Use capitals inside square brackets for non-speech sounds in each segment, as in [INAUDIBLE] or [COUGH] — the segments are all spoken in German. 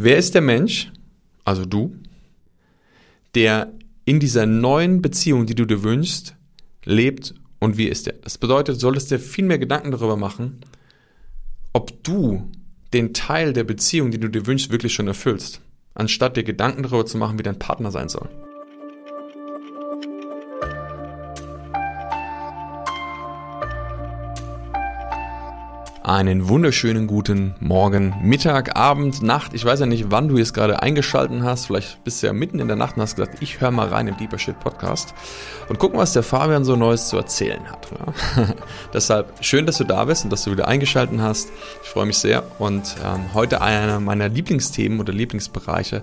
Wer ist der Mensch, also du, der in dieser neuen Beziehung, die du dir wünschst, lebt und wie ist er? Das bedeutet, solltest dir viel mehr Gedanken darüber machen, ob du den Teil der Beziehung, die du dir wünschst, wirklich schon erfüllst, anstatt dir Gedanken darüber zu machen, wie dein Partner sein soll. Einen wunderschönen guten Morgen, Mittag, Abend, Nacht. Ich weiß ja nicht, wann du jetzt gerade eingeschalten hast. Vielleicht bist du ja mitten in der Nacht und hast gesagt, ich höre mal rein im Deeper Shit Podcast und gucken, was der Fabian so Neues zu erzählen hat. Ja. [LAUGHS] Deshalb schön, dass du da bist und dass du wieder eingeschalten hast. Ich freue mich sehr und ähm, heute einer meiner Lieblingsthemen oder Lieblingsbereiche.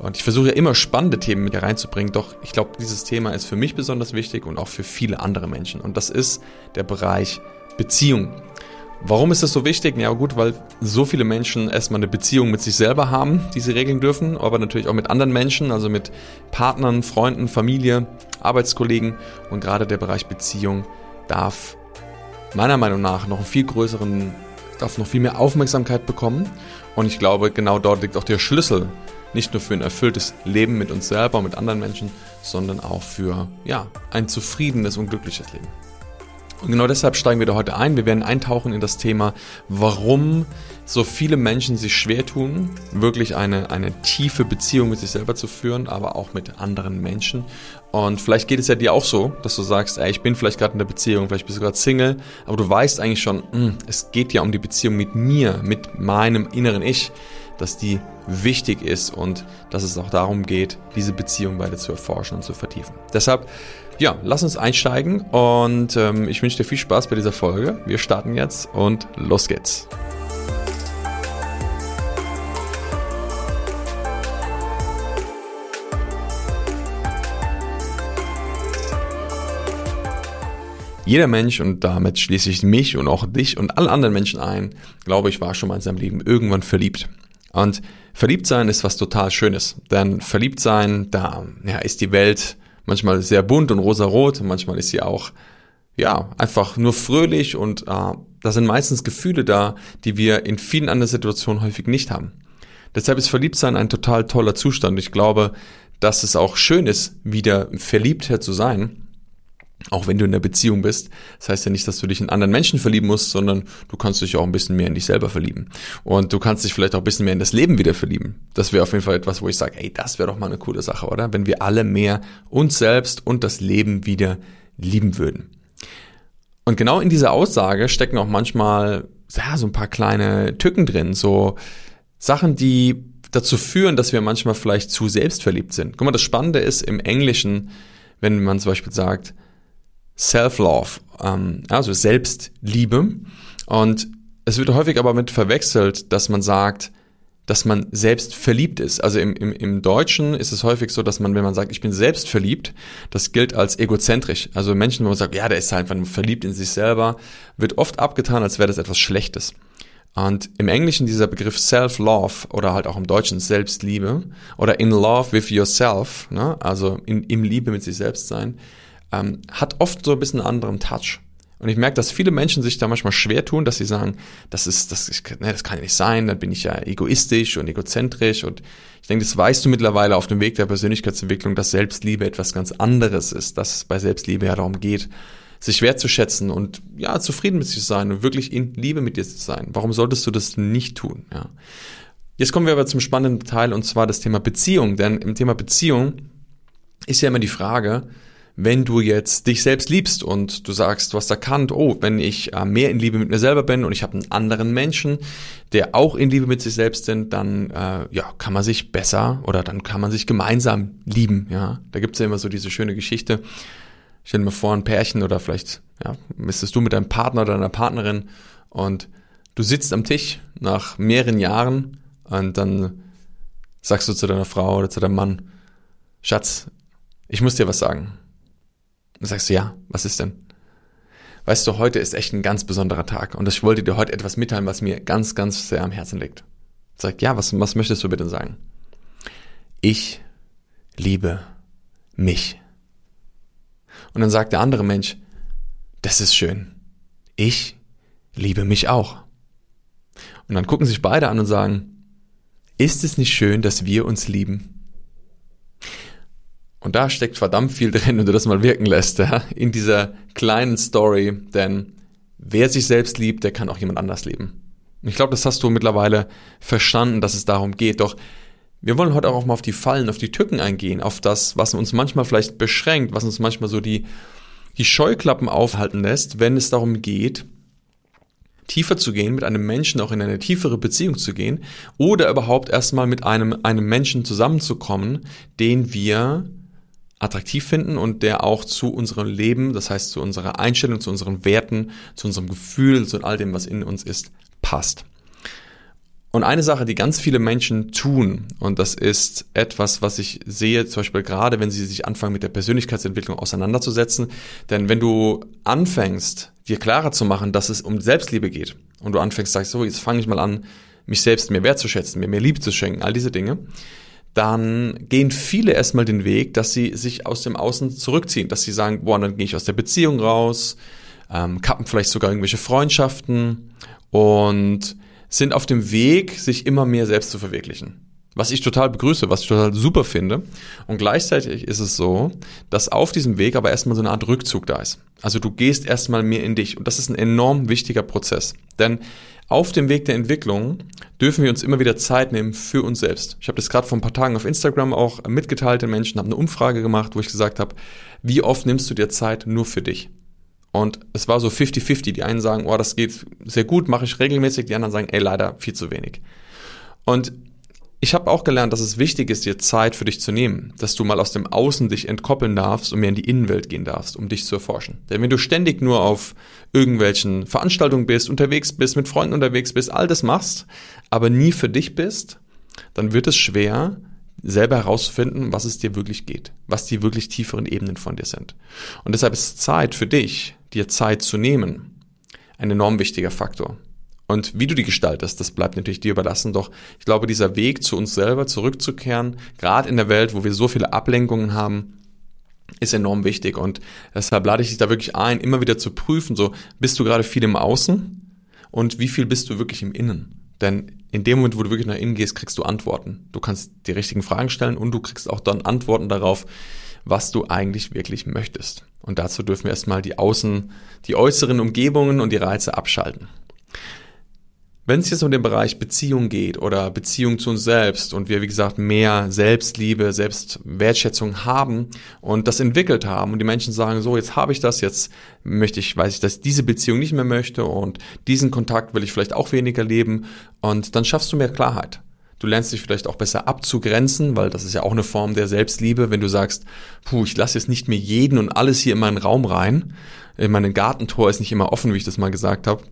Und ich versuche ja immer spannende Themen mit reinzubringen, doch ich glaube, dieses Thema ist für mich besonders wichtig und auch für viele andere Menschen. Und das ist der Bereich Beziehung. Warum ist das so wichtig? Ja gut, weil so viele Menschen erstmal eine Beziehung mit sich selber haben, die sie regeln dürfen, aber natürlich auch mit anderen Menschen, also mit Partnern, Freunden, Familie, Arbeitskollegen. Und gerade der Bereich Beziehung darf meiner Meinung nach noch einen viel größeren, darf noch viel mehr Aufmerksamkeit bekommen. Und ich glaube, genau dort liegt auch der Schlüssel, nicht nur für ein erfülltes Leben mit uns selber und mit anderen Menschen, sondern auch für ja, ein zufriedenes und glückliches Leben. Und genau deshalb steigen wir da heute ein. Wir werden eintauchen in das Thema, warum so viele Menschen sich schwer tun, wirklich eine, eine tiefe Beziehung mit sich selber zu führen, aber auch mit anderen Menschen. Und vielleicht geht es ja dir auch so, dass du sagst, ey, ich bin vielleicht gerade in der Beziehung, vielleicht bist du gerade Single, aber du weißt eigentlich schon, mh, hm, es geht ja um die Beziehung mit mir, mit meinem inneren Ich, dass die wichtig ist und dass es auch darum geht, diese Beziehung beide zu erforschen und zu vertiefen. Deshalb ja, lass uns einsteigen und ähm, ich wünsche dir viel Spaß bei dieser Folge. Wir starten jetzt und los geht's. Jeder Mensch, und damit schließe ich mich und auch dich und alle anderen Menschen ein, glaube ich, war schon mal in seinem Leben irgendwann verliebt. Und verliebt sein ist was total Schönes. Denn verliebt sein, da ja, ist die Welt manchmal sehr bunt und rosarot, manchmal ist sie auch ja einfach nur fröhlich und äh, da sind meistens Gefühle da, die wir in vielen anderen Situationen häufig nicht haben. Deshalb ist Verliebtsein ein total toller Zustand. Ich glaube, dass es auch schön ist, wieder verliebter zu sein auch wenn du in der Beziehung bist. Das heißt ja nicht, dass du dich in anderen Menschen verlieben musst, sondern du kannst dich auch ein bisschen mehr in dich selber verlieben. Und du kannst dich vielleicht auch ein bisschen mehr in das Leben wieder verlieben. Das wäre auf jeden Fall etwas, wo ich sage, ey, das wäre doch mal eine coole Sache, oder? Wenn wir alle mehr uns selbst und das Leben wieder lieben würden. Und genau in dieser Aussage stecken auch manchmal ja, so ein paar kleine Tücken drin, so Sachen, die dazu führen, dass wir manchmal vielleicht zu selbstverliebt sind. Guck mal, das Spannende ist im Englischen, wenn man zum Beispiel sagt, Self-Love, ähm, also Selbstliebe. Und es wird häufig aber mit verwechselt, dass man sagt, dass man selbst verliebt ist. Also im, im, im Deutschen ist es häufig so, dass man, wenn man sagt, ich bin selbst verliebt, das gilt als egozentrisch. Also Menschen, wo man sagt, ja, der ist einfach nur verliebt in sich selber, wird oft abgetan, als wäre das etwas Schlechtes. Und im Englischen dieser Begriff Self-Love oder halt auch im Deutschen Selbstliebe oder in love with yourself, ne? also in, im Liebe mit sich selbst sein, ähm, hat oft so ein bisschen einen anderen Touch. Und ich merke, dass viele Menschen sich da manchmal schwer tun, dass sie sagen, das ist, das, ich, ne, das kann ja nicht sein, dann bin ich ja egoistisch und egozentrisch. Und ich denke, das weißt du mittlerweile auf dem Weg der Persönlichkeitsentwicklung, dass Selbstliebe etwas ganz anderes ist, dass es bei Selbstliebe ja darum geht, sich wertzuschätzen und ja, zufrieden mit sich zu sein und wirklich in Liebe mit dir zu sein. Warum solltest du das nicht tun? Ja. Jetzt kommen wir aber zum spannenden Teil und zwar das Thema Beziehung. Denn im Thema Beziehung ist ja immer die Frage, wenn du jetzt dich selbst liebst und du sagst, du hast erkannt, oh, wenn ich äh, mehr in Liebe mit mir selber bin und ich habe einen anderen Menschen, der auch in Liebe mit sich selbst sind, dann äh, ja, kann man sich besser oder dann kann man sich gemeinsam lieben. Ja, da gibt's ja immer so diese schöne Geschichte. Stell dir mal vor, ein Pärchen oder vielleicht ja, müsstest du mit deinem Partner oder deiner Partnerin und du sitzt am Tisch nach mehreren Jahren und dann sagst du zu deiner Frau oder zu deinem Mann, Schatz, ich muss dir was sagen. Dann sagst du, ja, was ist denn? Weißt du, heute ist echt ein ganz besonderer Tag und ich wollte dir heute etwas mitteilen, was mir ganz, ganz sehr am Herzen liegt. Sag, ja, was, was möchtest du bitte sagen? Ich liebe mich. Und dann sagt der andere Mensch, das ist schön. Ich liebe mich auch. Und dann gucken sich beide an und sagen, ist es nicht schön, dass wir uns lieben? Und da steckt verdammt viel drin, wenn du das mal wirken lässt, ja? in dieser kleinen Story, denn wer sich selbst liebt, der kann auch jemand anders lieben. Ich glaube, das hast du mittlerweile verstanden, dass es darum geht. Doch wir wollen heute auch mal auf die Fallen, auf die Tücken eingehen, auf das, was uns manchmal vielleicht beschränkt, was uns manchmal so die, die Scheuklappen aufhalten lässt, wenn es darum geht, tiefer zu gehen, mit einem Menschen auch in eine tiefere Beziehung zu gehen oder überhaupt erstmal mit einem, einem Menschen zusammenzukommen, den wir attraktiv finden und der auch zu unserem Leben, das heißt zu unserer Einstellung, zu unseren Werten, zu unserem Gefühl, zu all dem, was in uns ist, passt. Und eine Sache, die ganz viele Menschen tun, und das ist etwas, was ich sehe, zum Beispiel gerade, wenn sie sich anfangen, mit der Persönlichkeitsentwicklung auseinanderzusetzen. Denn wenn du anfängst, dir klarer zu machen, dass es um Selbstliebe geht, und du anfängst, sagst, so, jetzt fange ich mal an, mich selbst mehr wertzuschätzen, mir mehr Liebe zu schenken, all diese Dinge, dann gehen viele erstmal den Weg, dass sie sich aus dem Außen zurückziehen, dass sie sagen, boah, dann gehe ich aus der Beziehung raus, ähm, kappen vielleicht sogar irgendwelche Freundschaften und sind auf dem Weg, sich immer mehr selbst zu verwirklichen. Was ich total begrüße, was ich total super finde. Und gleichzeitig ist es so, dass auf diesem Weg aber erstmal so eine Art Rückzug da ist. Also du gehst erstmal mehr in dich. Und das ist ein enorm wichtiger Prozess. Denn auf dem Weg der Entwicklung dürfen wir uns immer wieder Zeit nehmen für uns selbst. Ich habe das gerade vor ein paar Tagen auf Instagram auch mitgeteilt den Menschen, habe eine Umfrage gemacht, wo ich gesagt habe, wie oft nimmst du dir Zeit nur für dich? Und es war so 50-50. Die einen sagen, oh, das geht sehr gut, mache ich regelmäßig. Die anderen sagen, ey, leider viel zu wenig. Und ich habe auch gelernt, dass es wichtig ist, dir Zeit für dich zu nehmen, dass du mal aus dem Außen dich entkoppeln darfst und mehr in die Innenwelt gehen darfst, um dich zu erforschen. Denn wenn du ständig nur auf irgendwelchen Veranstaltungen bist, unterwegs bist, mit Freunden unterwegs bist, all das machst, aber nie für dich bist, dann wird es schwer, selber herauszufinden, was es dir wirklich geht, was die wirklich tieferen Ebenen von dir sind. Und deshalb ist Zeit für dich, dir Zeit zu nehmen, ein enorm wichtiger Faktor. Und wie du die gestaltest, das bleibt natürlich dir überlassen. Doch ich glaube, dieser Weg zu uns selber zurückzukehren, gerade in der Welt, wo wir so viele Ablenkungen haben, ist enorm wichtig. Und deshalb lade ich dich da wirklich ein, immer wieder zu prüfen, so bist du gerade viel im Außen und wie viel bist du wirklich im Innen? Denn in dem Moment, wo du wirklich nach innen gehst, kriegst du Antworten. Du kannst die richtigen Fragen stellen und du kriegst auch dann Antworten darauf, was du eigentlich wirklich möchtest. Und dazu dürfen wir erstmal die Außen, die äußeren Umgebungen und die Reize abschalten. Wenn es jetzt um den Bereich Beziehung geht oder Beziehung zu uns selbst und wir, wie gesagt, mehr Selbstliebe, Selbstwertschätzung haben und das entwickelt haben und die Menschen sagen, so, jetzt habe ich das, jetzt möchte ich, weiß ich, dass ich diese Beziehung nicht mehr möchte und diesen Kontakt will ich vielleicht auch weniger leben und dann schaffst du mehr Klarheit. Du lernst dich vielleicht auch besser abzugrenzen, weil das ist ja auch eine Form der Selbstliebe, wenn du sagst, puh, ich lasse jetzt nicht mehr jeden und alles hier in meinen Raum rein. Mein Gartentor ist nicht immer offen, wie ich das mal gesagt habe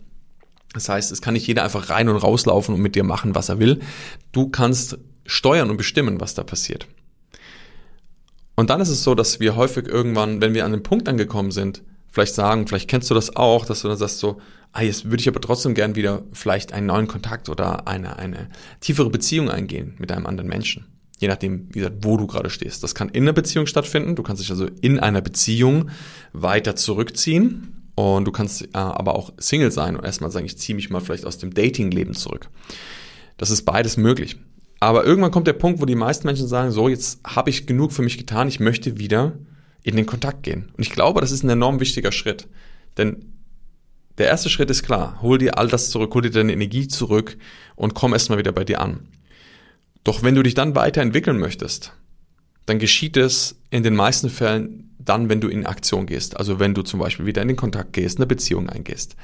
das heißt, es kann nicht jeder einfach rein und rauslaufen und mit dir machen, was er will. Du kannst steuern und bestimmen, was da passiert. Und dann ist es so, dass wir häufig irgendwann, wenn wir an den Punkt angekommen sind, vielleicht sagen, vielleicht kennst du das auch, dass du dann sagst so, ah, jetzt würde ich aber trotzdem gern wieder vielleicht einen neuen Kontakt oder eine, eine tiefere Beziehung eingehen mit einem anderen Menschen. Je nachdem, wie gesagt, wo du gerade stehst. Das kann in einer Beziehung stattfinden. Du kannst dich also in einer Beziehung weiter zurückziehen und du kannst äh, aber auch Single sein und erstmal sagen, ich ziehe mich mal vielleicht aus dem Dating-Leben zurück. Das ist beides möglich. Aber irgendwann kommt der Punkt, wo die meisten Menschen sagen, so, jetzt habe ich genug für mich getan, ich möchte wieder in den Kontakt gehen. Und ich glaube, das ist ein enorm wichtiger Schritt. Denn der erste Schritt ist klar, hol dir all das zurück, hol dir deine Energie zurück und komm erstmal wieder bei dir an. Doch wenn du dich dann weiterentwickeln möchtest, dann geschieht es in den meisten Fällen dann, wenn du in Aktion gehst. Also wenn du zum Beispiel wieder in den Kontakt gehst, eine Beziehung eingehst.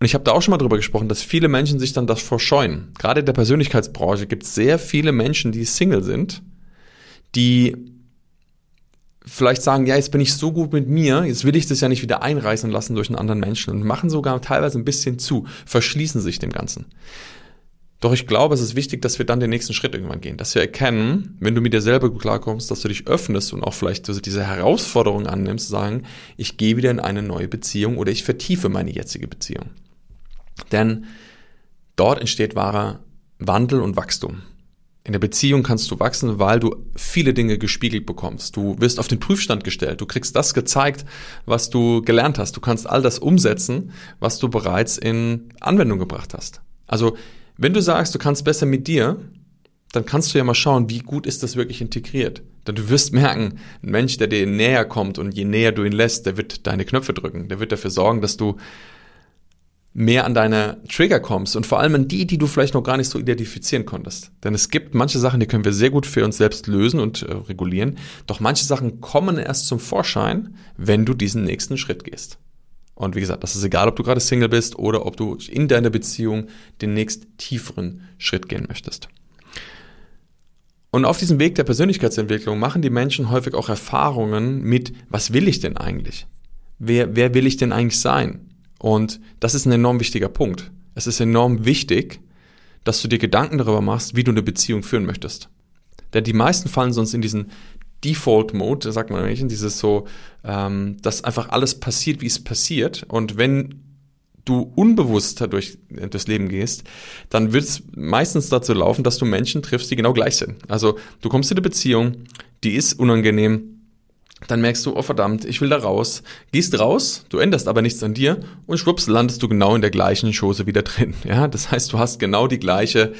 Und ich habe da auch schon mal drüber gesprochen, dass viele Menschen sich dann das verscheuen. Gerade in der Persönlichkeitsbranche gibt es sehr viele Menschen, die Single sind, die vielleicht sagen, ja, jetzt bin ich so gut mit mir, jetzt will ich das ja nicht wieder einreißen lassen durch einen anderen Menschen und machen sogar teilweise ein bisschen zu, verschließen sich dem Ganzen. Doch ich glaube, es ist wichtig, dass wir dann den nächsten Schritt irgendwann gehen, dass wir erkennen, wenn du mit dir selber gut klarkommst, dass du dich öffnest und auch vielleicht diese Herausforderung annimmst, sagen, ich gehe wieder in eine neue Beziehung oder ich vertiefe meine jetzige Beziehung. Denn dort entsteht wahrer Wandel und Wachstum. In der Beziehung kannst du wachsen, weil du viele Dinge gespiegelt bekommst. Du wirst auf den Prüfstand gestellt. Du kriegst das gezeigt, was du gelernt hast. Du kannst all das umsetzen, was du bereits in Anwendung gebracht hast. Also Wenn du sagst, du kannst besser mit dir, dann kannst du ja mal schauen, wie gut ist das wirklich integriert. Denn du wirst merken, ein Mensch, der dir näher kommt und je näher du ihn lässt, der wird deine Knöpfe drücken. Der wird dafür sorgen, dass du mehr an deine Trigger kommst und vor allem an die, die du vielleicht noch gar nicht so identifizieren konntest. Denn es gibt manche Sachen, die können wir sehr gut für uns selbst lösen und äh, regulieren, doch manche Sachen kommen erst zum Vorschein, wenn du diesen nächsten Schritt gehst. Und wie gesagt, das ist egal, ob du gerade Single bist oder ob du in deiner Beziehung den nächst tieferen Schritt gehen möchtest. Und auf diesem Weg der Persönlichkeitsentwicklung machen die Menschen häufig auch Erfahrungen mit, was will ich denn eigentlich? Wer, wer will ich denn eigentlich sein? Und das ist ein enorm wichtiger Punkt. Es ist enorm wichtig, dass du dir Gedanken darüber machst, wie du eine Beziehung führen möchtest. Denn die meisten fallen sonst in diesen Default-Mode, sagt man in dieses so, ähm, dass einfach alles passiert, wie es passiert. Und wenn du unbewusst durch das Leben gehst, dann wird es meistens dazu laufen, dass du Menschen triffst, die genau gleich sind. Also du kommst in eine Beziehung, die ist unangenehm, dann merkst du, oh verdammt, ich will da raus. Gehst raus, du änderst aber nichts an dir und schwupps landest du genau in der gleichen Chose wieder drin. [LAUGHS] Ja, das heißt, du hast genau die gleiche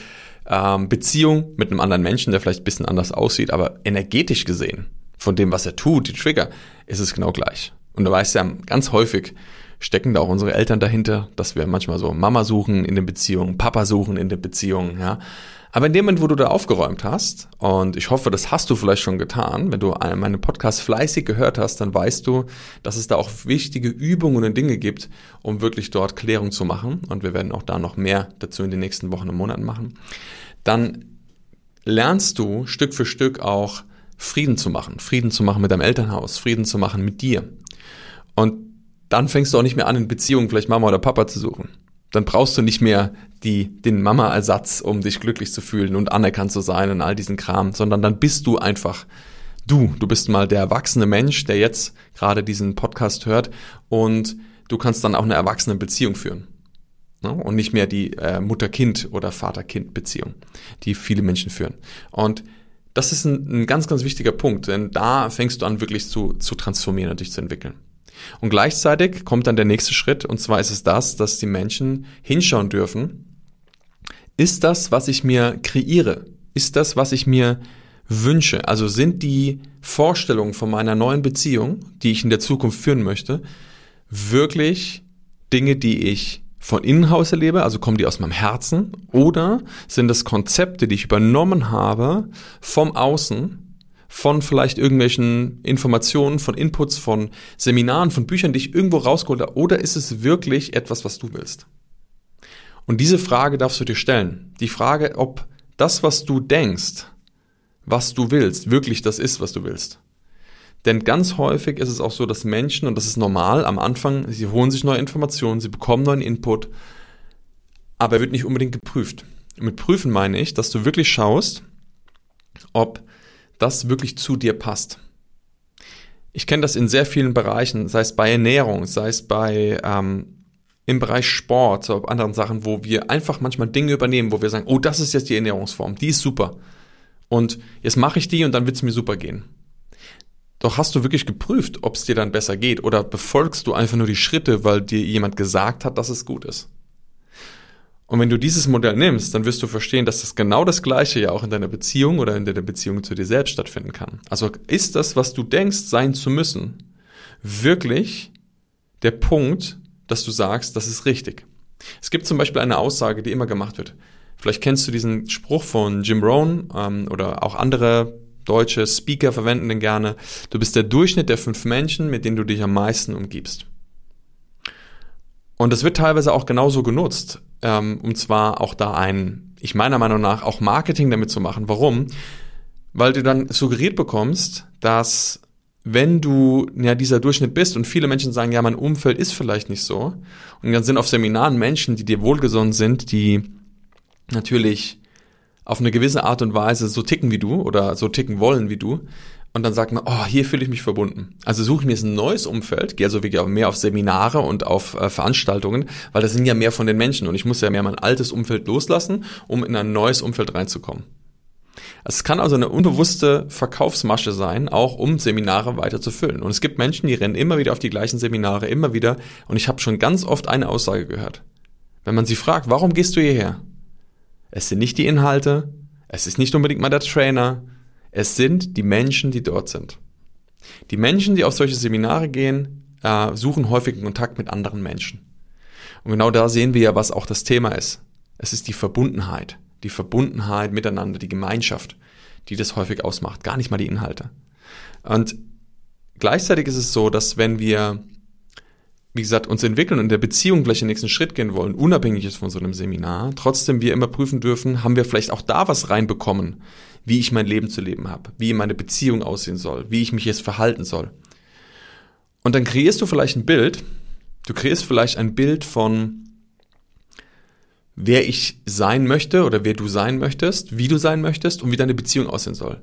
ähm, Beziehung mit einem anderen Menschen, der vielleicht ein bisschen anders aussieht, aber energetisch gesehen, von dem, was er tut, die Trigger, ist es genau gleich. Und du weißt ja, ganz häufig stecken da auch unsere Eltern dahinter, dass wir manchmal so Mama suchen in den Beziehungen, Papa suchen in den Beziehungen, ja. Aber in dem Moment, wo du da aufgeräumt hast, und ich hoffe, das hast du vielleicht schon getan, wenn du meinen Podcast fleißig gehört hast, dann weißt du, dass es da auch wichtige Übungen und Dinge gibt, um wirklich dort Klärung zu machen. Und wir werden auch da noch mehr dazu in den nächsten Wochen und Monaten machen. Dann lernst du Stück für Stück auch Frieden zu machen. Frieden zu machen mit deinem Elternhaus, Frieden zu machen mit dir. Und dann fängst du auch nicht mehr an, in Beziehungen vielleicht Mama oder Papa zu suchen. Dann brauchst du nicht mehr die, den Mama-Ersatz, um dich glücklich zu fühlen und anerkannt zu sein und all diesen Kram, sondern dann bist du einfach du. Du bist mal der erwachsene Mensch, der jetzt gerade diesen Podcast hört und du kannst dann auch eine erwachsene Beziehung führen. Ne? Und nicht mehr die äh, Mutter-Kind- oder Vater-Kind-Beziehung, die viele Menschen führen. Und das ist ein, ein ganz, ganz wichtiger Punkt, denn da fängst du an, wirklich zu, zu transformieren und dich zu entwickeln. Und gleichzeitig kommt dann der nächste Schritt, und zwar ist es das, dass die Menschen hinschauen dürfen, ist das, was ich mir kreiere, ist das, was ich mir wünsche, also sind die Vorstellungen von meiner neuen Beziehung, die ich in der Zukunft führen möchte, wirklich Dinge, die ich von innen Haus erlebe, also kommen die aus meinem Herzen, oder sind das Konzepte, die ich übernommen habe vom Außen, von vielleicht irgendwelchen Informationen, von Inputs, von Seminaren, von Büchern, die ich irgendwo rausgeholt habe, oder ist es wirklich etwas, was du willst? Und diese Frage darfst du dir stellen. Die Frage, ob das, was du denkst, was du willst, wirklich das ist, was du willst. Denn ganz häufig ist es auch so, dass Menschen, und das ist normal, am Anfang, sie holen sich neue Informationen, sie bekommen neuen Input, aber er wird nicht unbedingt geprüft. Mit prüfen meine ich, dass du wirklich schaust, ob das wirklich zu dir passt. Ich kenne das in sehr vielen Bereichen, sei es bei Ernährung, sei es bei ähm, im Bereich Sport, oder anderen Sachen, wo wir einfach manchmal Dinge übernehmen, wo wir sagen, oh, das ist jetzt die Ernährungsform, die ist super. Und jetzt mache ich die und dann wird es mir super gehen. Doch hast du wirklich geprüft, ob es dir dann besser geht oder befolgst du einfach nur die Schritte, weil dir jemand gesagt hat, dass es gut ist? Und wenn du dieses Modell nimmst, dann wirst du verstehen, dass das genau das Gleiche ja auch in deiner Beziehung oder in deiner Beziehung zu dir selbst stattfinden kann. Also ist das, was du denkst, sein zu müssen, wirklich der Punkt, dass du sagst, das ist richtig. Es gibt zum Beispiel eine Aussage, die immer gemacht wird. Vielleicht kennst du diesen Spruch von Jim Rohn ähm, oder auch andere deutsche Speaker verwenden den gerne. Du bist der Durchschnitt der fünf Menschen, mit denen du dich am meisten umgibst. Und das wird teilweise auch genauso genutzt, ähm, um zwar auch da ein, ich meiner Meinung nach, auch Marketing damit zu machen. Warum? Weil du dann suggeriert bekommst, dass wenn du ja dieser Durchschnitt bist und viele Menschen sagen, ja, mein Umfeld ist vielleicht nicht so, und dann sind auf Seminaren Menschen, die dir wohlgesonnen sind, die natürlich auf eine gewisse Art und Weise so ticken wie du oder so ticken wollen wie du, und dann sagt man, oh, hier fühle ich mich verbunden. Also suche ich mir jetzt ein neues Umfeld, gehe also wirklich mehr auf Seminare und auf äh, Veranstaltungen, weil das sind ja mehr von den Menschen und ich muss ja mehr mein altes Umfeld loslassen, um in ein neues Umfeld reinzukommen. Es kann also eine unbewusste Verkaufsmasche sein, auch um Seminare weiter zu füllen. Und es gibt Menschen, die rennen immer wieder auf die gleichen Seminare, immer wieder. Und ich habe schon ganz oft eine Aussage gehört. Wenn man sie fragt, warum gehst du hierher? Es sind nicht die Inhalte, es ist nicht unbedingt mal der Trainer, es sind die Menschen, die dort sind. Die Menschen, die auf solche Seminare gehen, äh, suchen häufig Kontakt mit anderen Menschen. Und genau da sehen wir ja, was auch das Thema ist. Es ist die Verbundenheit, die Verbundenheit miteinander, die Gemeinschaft, die das häufig ausmacht, gar nicht mal die Inhalte. Und gleichzeitig ist es so, dass wenn wir, wie gesagt, uns entwickeln und in der Beziehung gleich den nächsten Schritt gehen wollen, unabhängig ist von so einem Seminar, trotzdem wir immer prüfen dürfen, haben wir vielleicht auch da was reinbekommen, wie ich mein Leben zu leben habe, wie meine Beziehung aussehen soll, wie ich mich jetzt verhalten soll. Und dann kreierst du vielleicht ein Bild, du kreierst vielleicht ein Bild von, wer ich sein möchte oder wer du sein möchtest, wie du sein möchtest und wie deine Beziehung aussehen soll.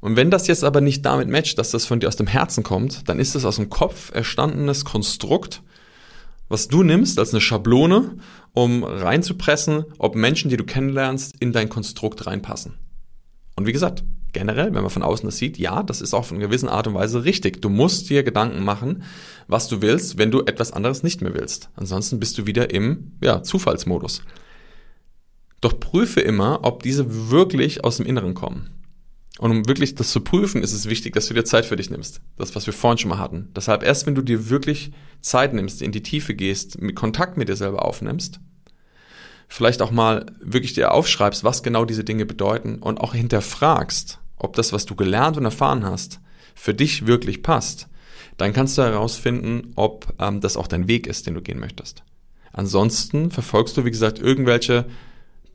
Und wenn das jetzt aber nicht damit matcht, dass das von dir aus dem Herzen kommt, dann ist es aus dem Kopf erstandenes Konstrukt, was du nimmst als eine Schablone, um reinzupressen, ob Menschen, die du kennenlernst, in dein Konstrukt reinpassen. Und wie gesagt, generell, wenn man von außen das sieht, ja, das ist auf eine gewisse Art und Weise richtig. Du musst dir Gedanken machen, was du willst, wenn du etwas anderes nicht mehr willst. Ansonsten bist du wieder im ja, Zufallsmodus. Doch prüfe immer, ob diese wirklich aus dem Inneren kommen. Und um wirklich das zu prüfen, ist es wichtig, dass du dir Zeit für dich nimmst. Das, was wir vorhin schon mal hatten. Deshalb erst, wenn du dir wirklich Zeit nimmst, in die Tiefe gehst, mit Kontakt mit dir selber aufnimmst, vielleicht auch mal wirklich dir aufschreibst, was genau diese Dinge bedeuten und auch hinterfragst, ob das, was du gelernt und erfahren hast, für dich wirklich passt, dann kannst du herausfinden, ob ähm, das auch dein Weg ist, den du gehen möchtest. Ansonsten verfolgst du, wie gesagt, irgendwelche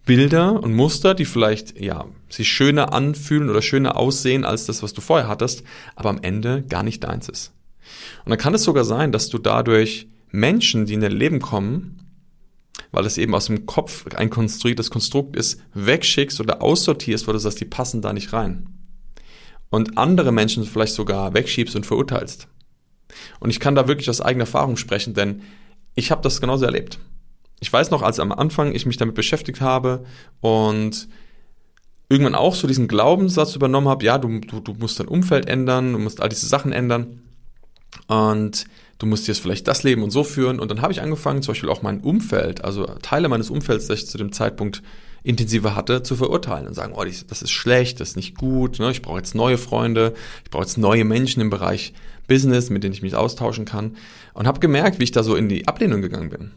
Bilder und Muster, die vielleicht ja sich schöner anfühlen oder schöner aussehen als das, was du vorher hattest, aber am Ende gar nicht deins ist. Und dann kann es sogar sein, dass du dadurch Menschen, die in dein Leben kommen, weil es eben aus dem Kopf ein konstruiertes Konstrukt ist, wegschickst oder aussortierst, weil du sagst, die passen da nicht rein. Und andere Menschen vielleicht sogar wegschiebst und verurteilst. Und ich kann da wirklich aus eigener Erfahrung sprechen, denn ich habe das genauso erlebt ich weiß noch, als am Anfang ich mich damit beschäftigt habe und irgendwann auch so diesen Glaubenssatz übernommen habe, ja, du, du, du musst dein Umfeld ändern, du musst all diese Sachen ändern und du musst jetzt vielleicht das Leben und so führen. Und dann habe ich angefangen, zum Beispiel auch mein Umfeld, also Teile meines Umfelds, das ich zu dem Zeitpunkt intensiver hatte, zu verurteilen und sagen, oh, das ist schlecht, das ist nicht gut, ne? ich brauche jetzt neue Freunde, ich brauche jetzt neue Menschen im Bereich Business, mit denen ich mich austauschen kann. Und habe gemerkt, wie ich da so in die Ablehnung gegangen bin.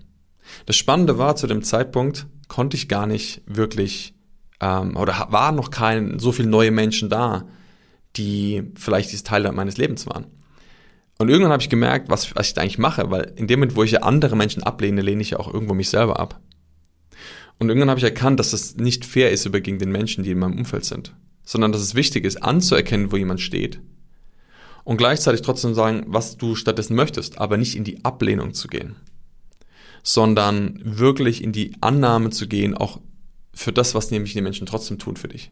Das Spannende war, zu dem Zeitpunkt konnte ich gar nicht wirklich, ähm, oder waren noch kein, so viele neue Menschen da, die vielleicht dieses Teil meines Lebens waren. Und irgendwann habe ich gemerkt, was, was ich da eigentlich mache, weil in dem Moment, wo ich ja andere Menschen ablehne, lehne ich ja auch irgendwo mich selber ab. Und irgendwann habe ich erkannt, dass das nicht fair ist über gegen den Menschen, die in meinem Umfeld sind, sondern dass es wichtig ist, anzuerkennen, wo jemand steht und gleichzeitig trotzdem sagen, was du stattdessen möchtest, aber nicht in die Ablehnung zu gehen sondern wirklich in die Annahme zu gehen, auch für das, was nämlich die Menschen trotzdem tun für dich.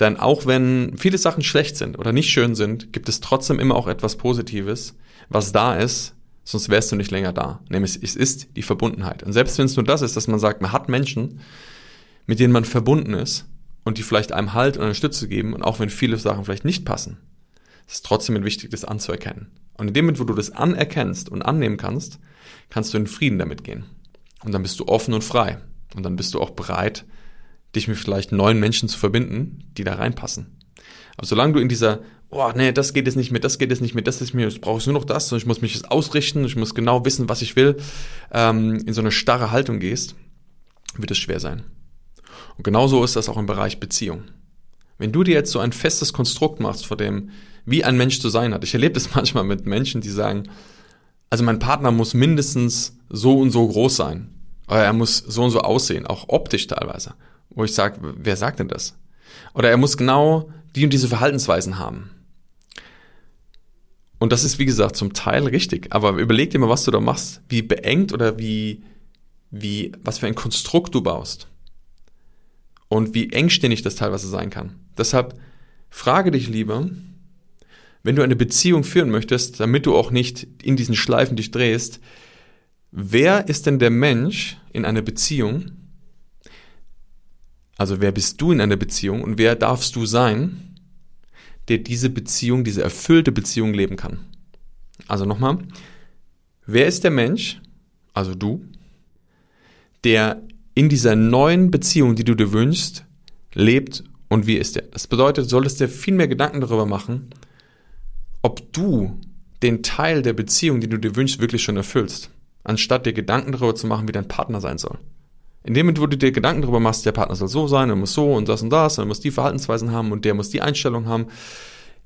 Denn auch wenn viele Sachen schlecht sind oder nicht schön sind, gibt es trotzdem immer auch etwas Positives, was da ist, sonst wärst du nicht länger da. Nämlich es ist die Verbundenheit. Und selbst wenn es nur das ist, dass man sagt, man hat Menschen, mit denen man verbunden ist und die vielleicht einem Halt und eine Stütze geben und auch wenn viele Sachen vielleicht nicht passen, ist es trotzdem wichtig, das anzuerkennen. Und in dem Moment, wo du das anerkennst und annehmen kannst, kannst du in Frieden damit gehen. Und dann bist du offen und frei. Und dann bist du auch bereit, dich mit vielleicht neuen Menschen zu verbinden, die da reinpassen. Aber solange du in dieser, oh nee, das geht jetzt nicht mehr, das geht jetzt nicht mehr, das ist mir, jetzt brauche ich nur noch das, und ich muss mich jetzt ausrichten, ich muss genau wissen, was ich will, ähm, in so eine starre Haltung gehst, wird es schwer sein. Und genauso ist das auch im Bereich Beziehung. Wenn du dir jetzt so ein festes Konstrukt machst, vor dem, wie ein Mensch zu sein hat. Ich erlebe das [LAUGHS] manchmal mit Menschen, die sagen, also mein Partner muss mindestens so und so groß sein. Oder er muss so und so aussehen, auch optisch teilweise. Wo ich sage, wer sagt denn das? Oder er muss genau die und diese Verhaltensweisen haben. Und das ist, wie gesagt, zum Teil richtig. Aber überleg dir mal, was du da machst. Wie beengt oder wie, wie, was für ein Konstrukt du baust. Und wie engständig das teilweise sein kann. Deshalb frage dich lieber, wenn du eine Beziehung führen möchtest, damit du auch nicht in diesen Schleifen dich drehst, wer ist denn der Mensch in einer Beziehung? Also wer bist du in einer Beziehung und wer darfst du sein, der diese Beziehung, diese erfüllte Beziehung leben kann? Also nochmal, wer ist der Mensch, also du, der in dieser neuen Beziehung, die du dir wünschst, lebt und wie ist der. Das bedeutet, solltest dir viel mehr Gedanken darüber machen, ob du den Teil der Beziehung, die du dir wünschst, wirklich schon erfüllst, anstatt dir Gedanken darüber zu machen, wie dein Partner sein soll. In dem Moment, wo du dir Gedanken darüber machst, der Partner soll so sein, er muss so und das und das, er muss die Verhaltensweisen haben und der muss die Einstellung haben,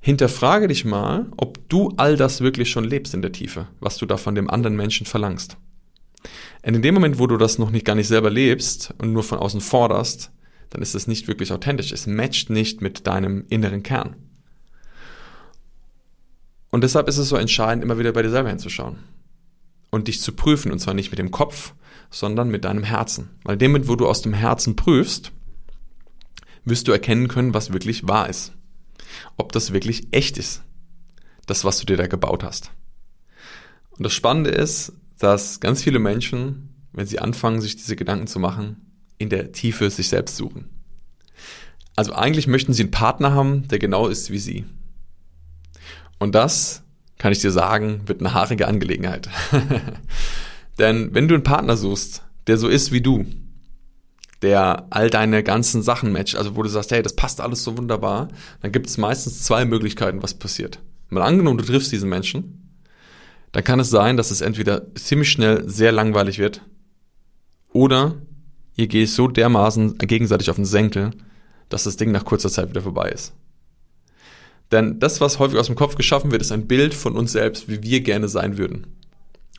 hinterfrage dich mal, ob du all das wirklich schon lebst in der Tiefe, was du da von dem anderen Menschen verlangst. Und in dem Moment, wo du das noch nicht gar nicht selber lebst und nur von außen forderst, dann ist es nicht wirklich authentisch. Es matcht nicht mit deinem inneren Kern. Und deshalb ist es so entscheidend, immer wieder bei dir selber hinzuschauen und dich zu prüfen. Und zwar nicht mit dem Kopf, sondern mit deinem Herzen. Weil Moment, wo du aus dem Herzen prüfst, wirst du erkennen können, was wirklich wahr ist. Ob das wirklich echt ist. Das, was du dir da gebaut hast. Und das Spannende ist, dass ganz viele Menschen, wenn sie anfangen, sich diese Gedanken zu machen, in der Tiefe sich selbst suchen. Also eigentlich möchten sie einen Partner haben, der genau ist wie sie. Und das, kann ich dir sagen, wird eine haarige Angelegenheit. [LAUGHS] Denn wenn du einen Partner suchst, der so ist wie du, der all deine ganzen Sachen matcht, also wo du sagst, hey, das passt alles so wunderbar, dann gibt es meistens zwei Möglichkeiten, was passiert. Mal angenommen, du triffst diesen Menschen, dann kann es sein, dass es entweder ziemlich schnell sehr langweilig wird oder ihr geht so dermaßen gegenseitig auf den Senkel, dass das Ding nach kurzer Zeit wieder vorbei ist. Denn das, was häufig aus dem Kopf geschaffen wird, ist ein Bild von uns selbst, wie wir gerne sein würden.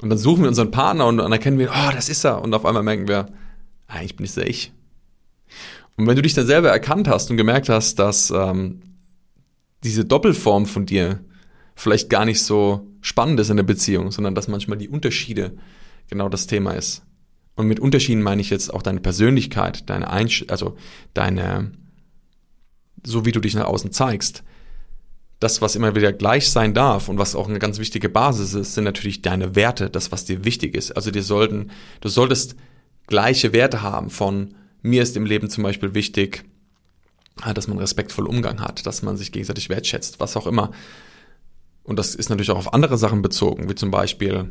Und dann suchen wir unseren Partner und dann erkennen wir, oh, das ist er. Und auf einmal merken wir, eigentlich bin ich sehr ich. Und wenn du dich dann selber erkannt hast und gemerkt hast, dass ähm, diese Doppelform von dir vielleicht gar nicht so spannend ist in der Beziehung, sondern dass manchmal die Unterschiede genau das Thema ist. Und mit Unterschieden meine ich jetzt auch deine Persönlichkeit, deine Einsch also deine, so wie du dich nach außen zeigst, das, was immer wieder gleich sein darf und was auch eine ganz wichtige Basis ist, sind natürlich deine Werte, das, was dir wichtig ist. Also dir sollten, du solltest gleiche Werte haben von mir ist im Leben zum Beispiel wichtig, ah, dass man respektvoll Umgang hat, dass man sich gegenseitig wertschätzt, was auch immer. Und das ist natürlich auch auf andere Sachen bezogen, wie zum Beispiel,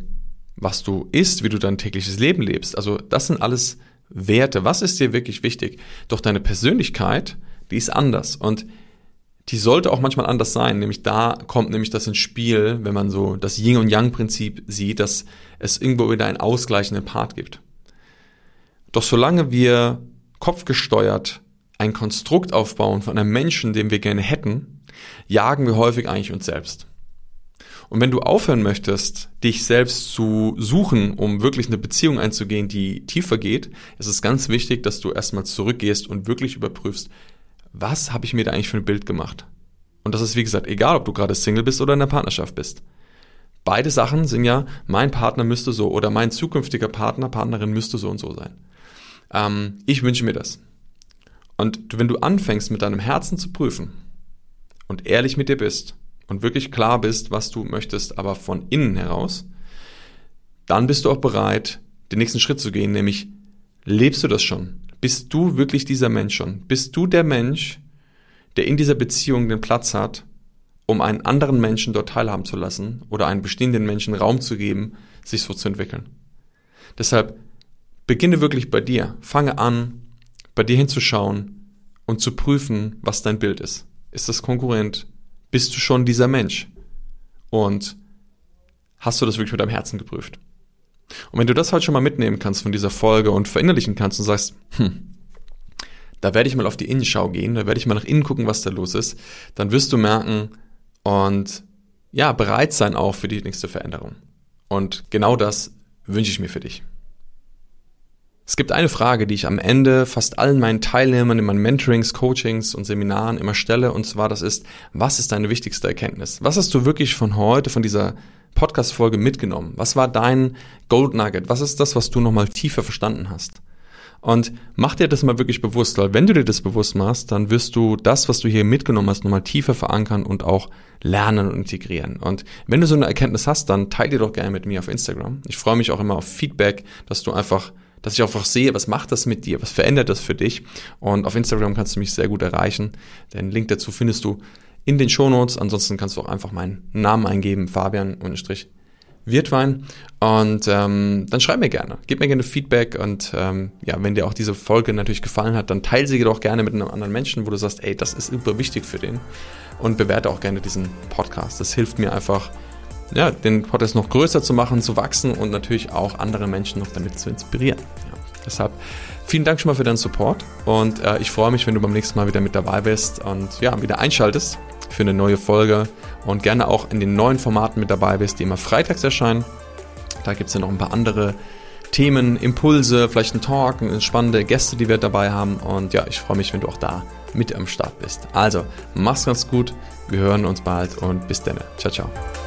was du isst, wie du dein tägliches Leben lebst. Also das sind alles Werte. Was ist dir wirklich wichtig? Doch deine Persönlichkeit, die ist anders. Und die sollte auch manchmal anders sein. Nämlich da kommt nämlich das ins Spiel, wenn man so das Yin und Yang Prinzip sieht, dass es irgendwo wieder einen ausgleichenden Part gibt. Doch solange wir kopfgesteuert ein Konstrukt aufbauen von einem Menschen, den wir gerne hätten, jagen wir häufig eigentlich uns selbst. Und wenn du aufhören möchtest, dich selbst zu suchen, um wirklich eine Beziehung einzugehen, die tiefer geht, ist es ganz wichtig, dass du erstmal zurückgehst und wirklich überprüfst, was habe ich mir da eigentlich für ein Bild gemacht? Und das ist, wie gesagt, egal, ob du gerade Single bist oder in einer Partnerschaft bist. Beide Sachen sind ja, mein Partner müsste so oder mein zukünftiger Partner, Partnerin müsste so und so sein. Ähm, ich wünsche mir das. Und wenn du anfängst, mit deinem Herzen zu prüfen und ehrlich mit dir bist und wirklich klar bist, was du möchtest, aber von innen heraus, dann bist du auch bereit, den nächsten Schritt zu gehen, nämlich lebst du das schon? Bist du wirklich dieser Mensch schon? Bist du der Mensch, der in dieser Beziehung den Platz hat, um einen anderen Menschen dort teilhaben zu lassen oder einen bestehenden Menschen Raum zu geben, sich so zu entwickeln? Deshalb beginne wirklich bei dir. Fange an, bei dir hinzuschauen und zu prüfen, was dein Bild ist. Ist das konkurrent? Bist du schon dieser Mensch? Und hast du das wirklich mit deinem Herzen geprüft? Und wenn du das halt schon mal mitnehmen kannst von dieser Folge und verinnerlichen kannst und sagst, hm, da werde ich mal auf die Innenschau gehen, da werde ich mal nach innen gucken, was da los ist, dann wirst du merken und ja, bereit sein auch für die nächste Veränderung. Und genau das wünsche ich mir für dich. Es gibt eine Frage, die ich am Ende fast allen meinen Teilnehmern in meinen Mentorings, Coachings und Seminaren immer stelle, und zwar das ist, was ist deine wichtigste Erkenntnis? Was hast du wirklich von heute, von dieser Podcast-Folge mitgenommen? Was war dein Gold Nugget? Was ist das, was du nochmal tiefer verstanden hast? Und mach dir das mal wirklich bewusst, weil wenn du dir das bewusst machst, dann wirst du das, was du hier mitgenommen hast, nochmal tiefer verankern und auch lernen und integrieren. Und wenn du so eine Erkenntnis hast, dann teile dir doch gerne mit mir auf Instagram. Ich freue mich auch immer auf Feedback, dass du einfach dass ich einfach sehe, was macht das mit dir, was verändert das für dich. Und auf Instagram kannst du mich sehr gut erreichen. Den Link dazu findest du in den Shownotes. Ansonsten kannst du auch einfach meinen Namen eingeben, Fabian Wirtwein. Und ähm, dann schreib mir gerne, gib mir gerne Feedback und ähm, ja, wenn dir auch diese Folge natürlich gefallen hat, dann teile sie doch gerne mit einem anderen Menschen, wo du sagst, ey, das ist super wichtig für den und bewerte auch gerne diesen Podcast. Das hilft mir einfach, ja, den Podcast noch größer zu machen, zu wachsen und natürlich auch andere Menschen noch damit zu inspirieren. Deshalb vielen Dank schon mal für deinen Support und äh, ich freue mich, wenn du beim nächsten Mal wieder mit dabei bist und ja, wieder einschaltest für eine neue Folge und gerne auch in den neuen Formaten mit dabei bist, die immer freitags erscheinen. Da gibt es ja noch ein paar andere Themen, Impulse, vielleicht ein Talk, spannende Gäste, die wir dabei haben. Und ja, ich freue mich, wenn du auch da mit am Start bist. Also, mach's ganz gut. Wir hören uns bald und bis dann. Ciao, ciao.